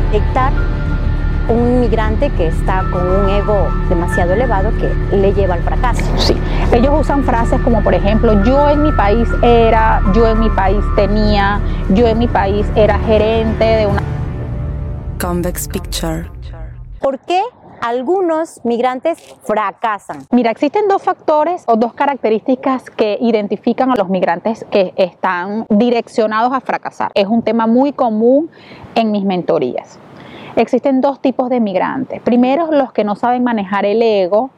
detectar un migrante que está con un ego demasiado elevado que le lleva al fracaso. Sí, ellos usan frases como por ejemplo, yo en mi país era, yo en mi país tenía, yo en mi país era gerente de una... Convex Picture. ¿Por qué algunos migrantes fracasan? Mira, existen dos factores o dos características que identifican a los migrantes que están direccionados a fracasar. Es un tema muy común en mis mentorías. Existen dos tipos de migrantes. Primero, los que no saben manejar el ego.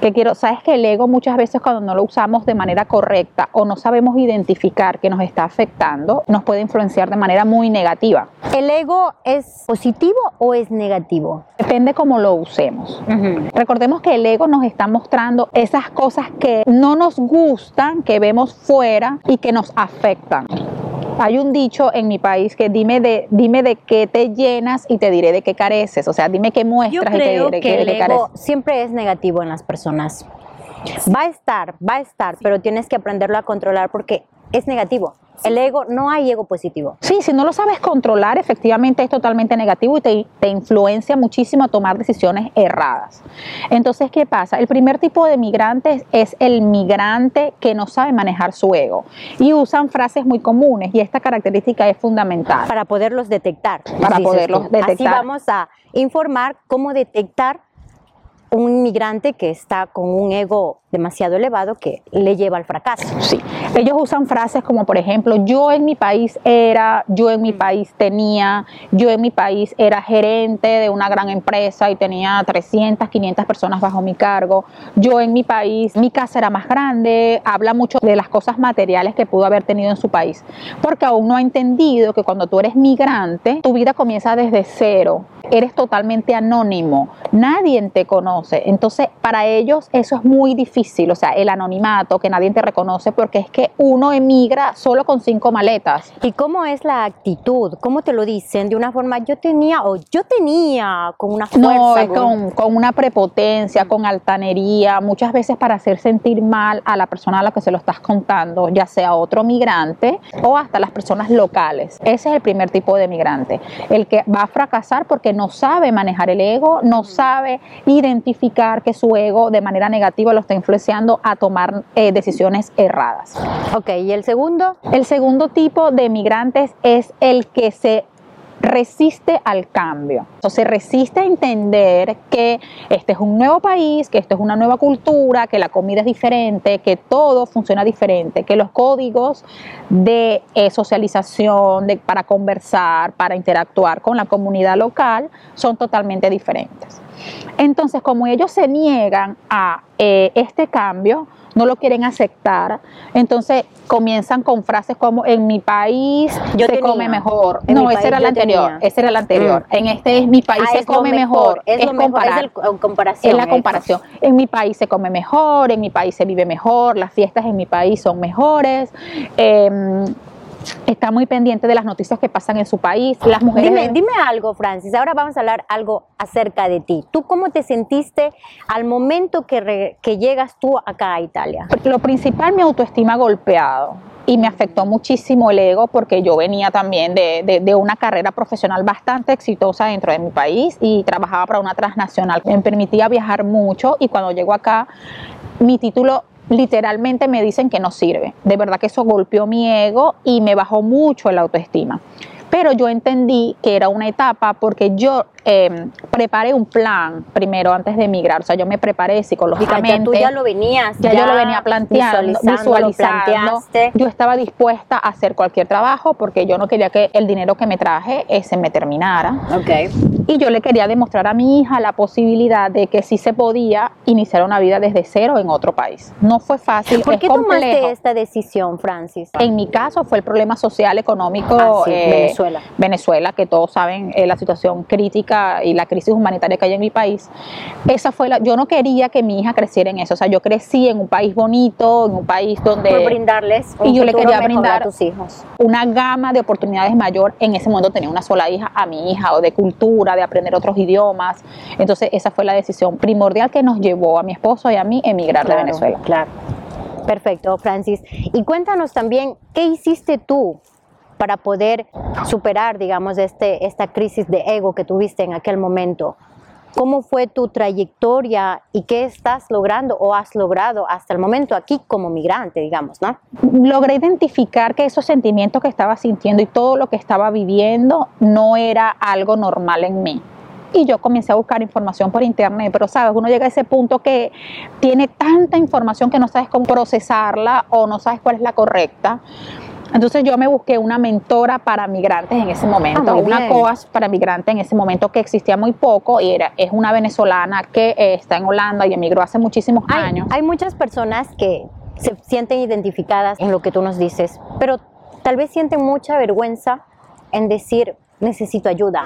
Que quiero, sabes que el ego muchas veces cuando no lo usamos de manera correcta o no sabemos identificar que nos está afectando, nos puede influenciar de manera muy negativa. ¿El ego es positivo o es negativo? Depende cómo lo usemos. Recordemos que el ego nos está mostrando esas cosas que no nos gustan, que vemos fuera y que nos afectan. Hay un dicho en mi país que dime de, dime de qué te llenas y te diré de qué careces. O sea, dime qué muestras y te diré de qué careces. Siempre es negativo en las personas. Va a estar, va a estar, pero tienes que aprenderlo a controlar porque es negativo. El ego, no hay ego positivo. Sí, si no lo sabes controlar, efectivamente es totalmente negativo y te, te, influencia muchísimo a tomar decisiones erradas. Entonces, ¿qué pasa? El primer tipo de migrantes es el migrante que no sabe manejar su ego y usan frases muy comunes y esta característica es fundamental. Para poderlos detectar. Para poderlos detectar. Así vamos a informar cómo detectar un inmigrante que está con un ego demasiado elevado que le lleva al fracaso. Sí, ellos usan frases como por ejemplo, yo en mi país era, yo en mi país tenía, yo en mi país era gerente de una gran empresa y tenía 300, 500 personas bajo mi cargo, yo en mi país, mi casa era más grande, habla mucho de las cosas materiales que pudo haber tenido en su país, porque aún no ha entendido que cuando tú eres migrante, tu vida comienza desde cero, eres totalmente anónimo, nadie te conoce, entonces para ellos eso es muy difícil o sea, el anonimato, que nadie te reconoce, porque es que uno emigra solo con cinco maletas. ¿Y cómo es la actitud? ¿Cómo te lo dicen? De una forma, yo tenía o yo tenía con una fuerza. No, es con, con una prepotencia, con altanería, muchas veces para hacer sentir mal a la persona a la que se lo estás contando, ya sea otro migrante o hasta las personas locales. Ese es el primer tipo de migrante, el que va a fracasar porque no sabe manejar el ego, no sabe identificar que su ego de manera negativa lo está influenciando a tomar eh, decisiones erradas. Ok, ¿y el segundo? El segundo tipo de migrantes es el que se resiste al cambio. Se resiste a entender que este es un nuevo país, que esto es una nueva cultura, que la comida es diferente, que todo funciona diferente, que los códigos de eh, socialización, de, para conversar, para interactuar con la comunidad local son totalmente diferentes. Entonces, como ellos se niegan a eh, este cambio, no lo quieren aceptar, entonces comienzan con frases como en mi país yo se come mejor. no, ese era el anterior, ese era el anterior. En este es mi país ah, se come mejor. Es, comparar, comparación. Es la comparación. En mi país se come mejor, en mi país se vive mejor, las fiestas en mi país son mejores. Em, está muy pendiente de las noticias que pasan en su país. Las mujeres. Dime, dime algo, Francis. Ahora vamos a hablar algo acerca de ti. ¿Tú cómo te sentiste al momento que, que llegas tú acá a Italia? Lo principal, mi autoestima golpeado y me afectó muchísimo el ego porque yo venía también de, de, de, una carrera profesional bastante exitosa dentro de mi país y trabajaba para una transnacional. Me permitía viajar mucho y cuando llego acá, mi título literalmente me dicen que no sirve. De verdad que eso golpeó mi ego y me bajó mucho la autoestima. Pero yo entendí que era una etapa porque yo Em, preparé un plan primero antes de emigrar, o sea, yo me preparé psicológicamente. ya tú ya lo venías. Ya, yo lo venía planteando, visualizando. Yo estaba dispuesta a hacer cualquier trabajo porque yo no quería que el dinero que me traje se me terminara. Okay. Y yo le quería demostrar a mi hija la posibilidad de que sí se podía iniciar una vida desde cero en otro país. No fue fácil. ¿Por qué complejo. tomaste esta decisión, Francis? En mi caso fue el problema social, económico. Ah, eh, Venezuela. Venezuela, que todos saben eh, la situación crítica y la crisis humanitaria que hay en mi país, esa fue la, yo no quería que mi hija creciera en eso, o sea, yo crecí en un país bonito, en un país donde... Por brindarles y yo le quería brindar a tus hijos. una gama de oportunidades mayor, en ese momento tenía una sola hija a mi hija, o de cultura, de aprender otros idiomas, entonces esa fue la decisión primordial que nos llevó a mi esposo y a mí emigrar de Venezuela. Claro. Perfecto, Francis. Y cuéntanos también, ¿qué hiciste tú para poder superar, digamos, este, esta crisis de ego que tuviste en aquel momento? ¿Cómo fue tu trayectoria y qué estás logrando o has logrado hasta el momento aquí como migrante, digamos, ¿no? Logré identificar que esos sentimientos que estaba sintiendo y todo lo que estaba viviendo no era algo normal en mí y yo comencé a buscar información por internet, pero sabes, uno llega a ese punto que tiene tanta información que no sabes cómo procesarla o no sabes cuál es la correcta. Entonces yo me busqué una mentora para migrantes en ese momento, Ah, una. COAS para migrantes en ese momento que existía muy poco y era, es una venezolana que eh, está en Holanda y emigró hace muchísimos Hay, años. hay muchas personas que se sienten identificadas en lo que tú nos dices, pero tal vez sienten mucha vergüenza en decir necesito ayuda.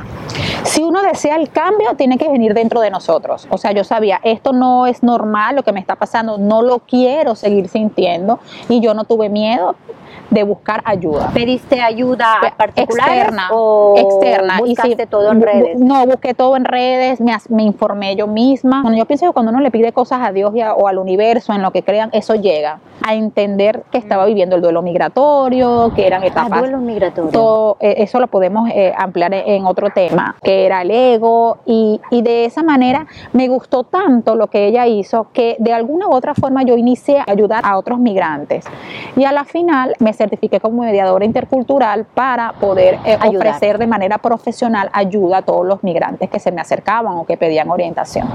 Si uno desea el cambio, tiene que venir dentro de nosotros. O sea, yo sabía, esto no es normal lo que me está pasando, no lo quiero seguir sintiendo y yo no tuve miedo de buscar ayuda. ¿Pediste ayuda particular externa, o externa. Y buscaste todo en redes? No, busqué todo en redes, me, me informé yo misma. Bueno, yo pienso que cuando uno le pide cosas a Dios y a- o al universo, en lo que crean, eso llega a entender que estaba viviendo el duelo migratorio, que eran Ah, etapas duelo migratorio. todo, eh, eso lo podemos eh, ampliar en en otro tema, que era el ego, y, y de esa manera me gustó tanto lo que ella hizo que de alguna u otra forma yo inicié a ayudar a otros migrantes. Y a la final me certifiqué como mediadora intercultural para poder eh, ofrecer de manera profesional ayuda a todos los migrantes que se me acercaban o que pedían orientación.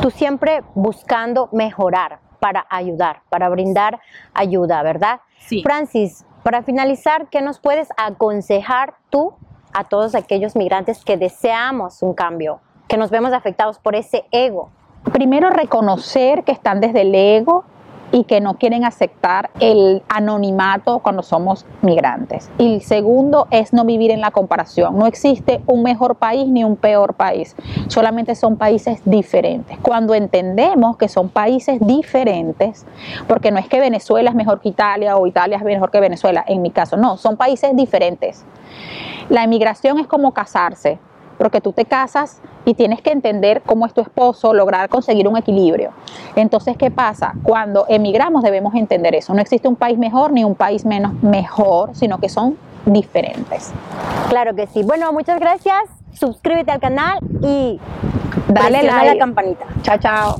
Tú siempre buscando mejorar para ayudar, para brindar ayuda, ¿verdad? Sí. Francis, para finalizar, ¿qué nos puedes aconsejar tú a todos aquellos migrantes que deseamos un cambio, que nos vemos afectados por ese ego? primero reconocer que están desde el ego y que no quieren aceptar el anonimato cuando somos migrantes. Y el segundo es no vivir en la comparación. No existe un mejor país ni un peor país. Solamente son países diferentes. Cuando entendemos que son países diferentes, porque no es que Venezuela es mejor que Italia o Italia es mejor que Venezuela, en mi caso, no, son países diferentes. La emigración es como casarse, porque tú te casas y tienes que entender cómo es tu esposo, lograr conseguir un equilibrio. Entonces, ¿qué pasa? Cuando emigramos debemos entender eso. No existe un país mejor ni un país menos mejor, sino que son diferentes. Claro que sí. Bueno, muchas gracias. Suscríbete al canal y Dale like. la campanita. Chao, chao.